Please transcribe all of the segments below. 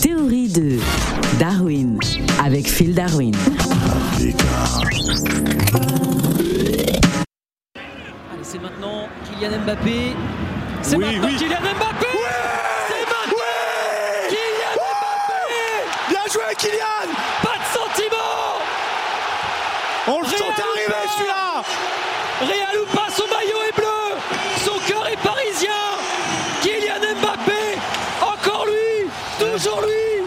théories de Darwin avec Phil Darwin. Allez, c'est maintenant Kylian Mbappé. C'est Oui, maintenant oui. Kylian Mbappé. C'est maintenant Kylian Mbappé. Bien joué, Kylian. Pas de sentiment. On le sent arriver, celui-là. Real ou pas, son maillot est bleu Son cœur est parisien Kylian Mbappé Encore lui Toujours lui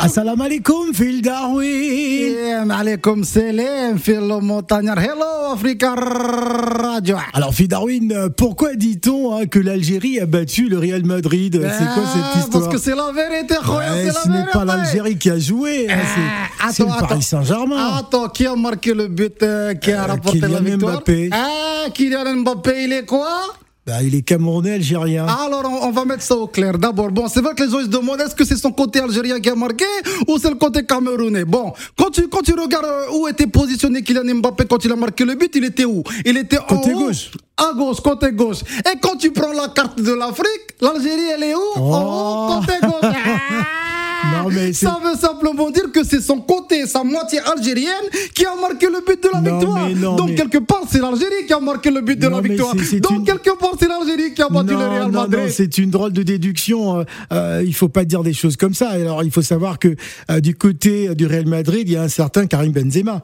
Assalamu alaikum, Phil Darwin. Salam alaikum salam, Philo Montagnard. Hello, Africa Radio. Alors, Phil Darwin, pourquoi dit-on hein, que l'Algérie a battu le Real Madrid? C'est quoi cette histoire? Parce que c'est la vérité, Ouais, c'est Ce la n'est pas l'Algérie qui a joué, hein, c'est- Ah, c'est le Paris. Saint-Germain. Attends, qui a marqué le but euh, qui a Euh, rapporté la Kylian victoire? Mbappé. Ah, Kylian Mbappé, il est quoi? Bah, il est Camerounais algérien. Alors, on, on va mettre ça au clair. D'abord, bon, c'est vrai que les gens se demandent est-ce que c'est son côté algérien qui a marqué ou c'est le côté camerounais? Bon, quand tu, quand tu regardes euh, où était positionné Kylian Mbappé quand il a marqué le but, il était où? Il était Côté en haut, gauche. À gauche, côté gauche. Et quand tu prends la carte de l'Afrique, l'Algérie, elle est où? En Oh. haut, côté gauche. Non, mais c'est- ça veut simplement dire que c'est son côté, sa moitié algérienne, qui a marqué le but de la Non, victoire. non, Donc, mais- quelque part, c'est l'Algérie qui a marqué le but de Non, la victoire. Donc, une- quelque part, c'est l'Algérie qui a battu le Real Madrid. non, c'est une drôle de déduction. euh, euh, il faut pas dire des choses comme ça. Alors, il faut savoir que euh, du côté du Real Madrid, il y a un certain Karim Benzema.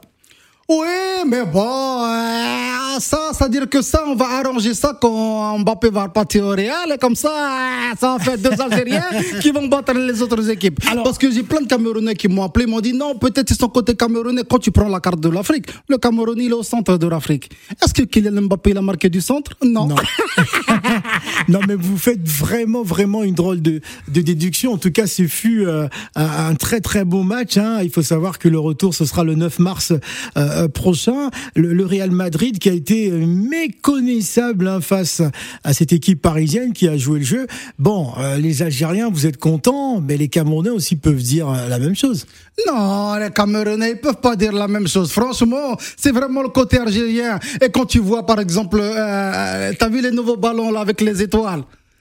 Oui, mais bon, euh, ça, ça veut dire que ça, on va arranger ça quand Mbappé va repartir au Real, et comme ça, ça va faire deux Algériens qui vont battre les autres équipes. Parce que j'ai plein de Camerounais qui m'ont appelé, m'ont dit non, peut-être c'est son côté Camerounais. Quand tu prends la carte de l'Afrique, le Cameroun, il est au centre de l'Afrique. Est-ce que Kylian Mbappé, il a marqué du centre? Non. Non. non, mais vous faites vraiment, vraiment une drôle de, de déduction. En tout cas, ce fut euh, un très, très beau match. hein. Il faut savoir que le retour, ce sera le 9 mars euh, euh, prochain. Le, le Real Madrid qui a été méconnaissable hein, face à cette équipe parisienne qui a joué le jeu. Bon, euh, les Algériens, vous êtes contents, mais les Camerounais aussi peuvent dire euh, la même chose. Non, les Camerounais, ils peuvent pas dire la même chose. Franchement, c'est vraiment le côté algérien. Et quand tu vois, par exemple, euh, t'as vu les nouveaux ballons là avec les étoiles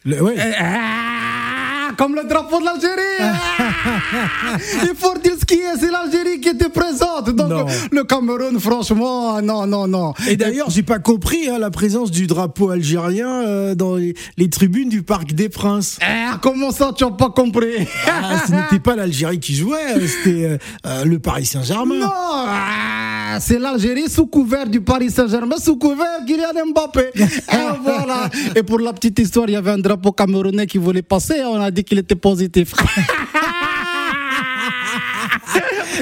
Le- ouais. Ah, comme le drapeau de l'Algérie. Ah, Il faut dire ce qui est, c'est l'Algérie qui était présente. Donc Non. le Cameroun, franchement, non, non, non. Et d'ailleurs, j'ai pas compris hein, la présence du drapeau algérien euh, dans les, les tribunes du Parc des Princes. Ah, comment ça, tu as pas compris? Ah, ce n'était pas l'Algérie qui jouait, euh, c'était euh, le Paris Saint-Germain. Non, ah, c'est l'Algérie sous couvert du Paris Saint-Germain, sous couvert Kylian Mbappé. Et voilà. Et pour la petite histoire, il y avait un drapeau camerounais qui voulait passer. On a dit qu'il était positif.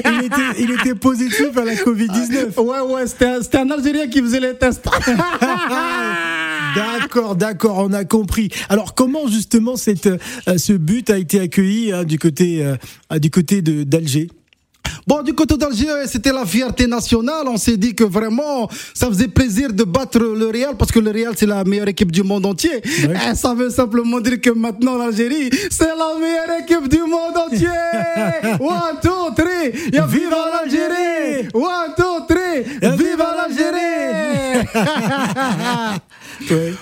Il était, il était positif à la Covid-19. ouais, ouais, c'était un, Algérien qui faisait les tests. D'accord, d'accord, on a compris. Alors, comment justement cette, euh, ce but a été accueilli hein, du côté, euh, du côté d'Alger? Bon, du côté d'Alger, c'était la fierté nationale. On s'est dit que vraiment, ça faisait plaisir de battre le Real parce que le Real, c'est la meilleure équipe du monde entier. Et ça veut simplement dire que maintenant, l'Algérie, c'est la meilleure équipe du monde entier. One, two, three. Yeah, viva l'Algérie. One, two, three. Viva l'Algérie.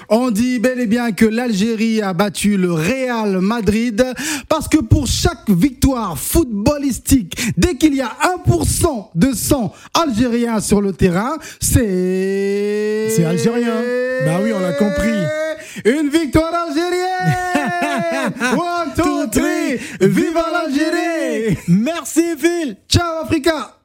On dit bel et bien que l'Algérie a battu le Real Madrid parce que pour chaque victoire footballistique, dès qu'il y a 1% de sang algérien sur le terrain, c'est... C'est algérien. Bah oui, on l'a compris. Une victoire algérienne. One, two, three. Viva l'Algérie. Merci Phil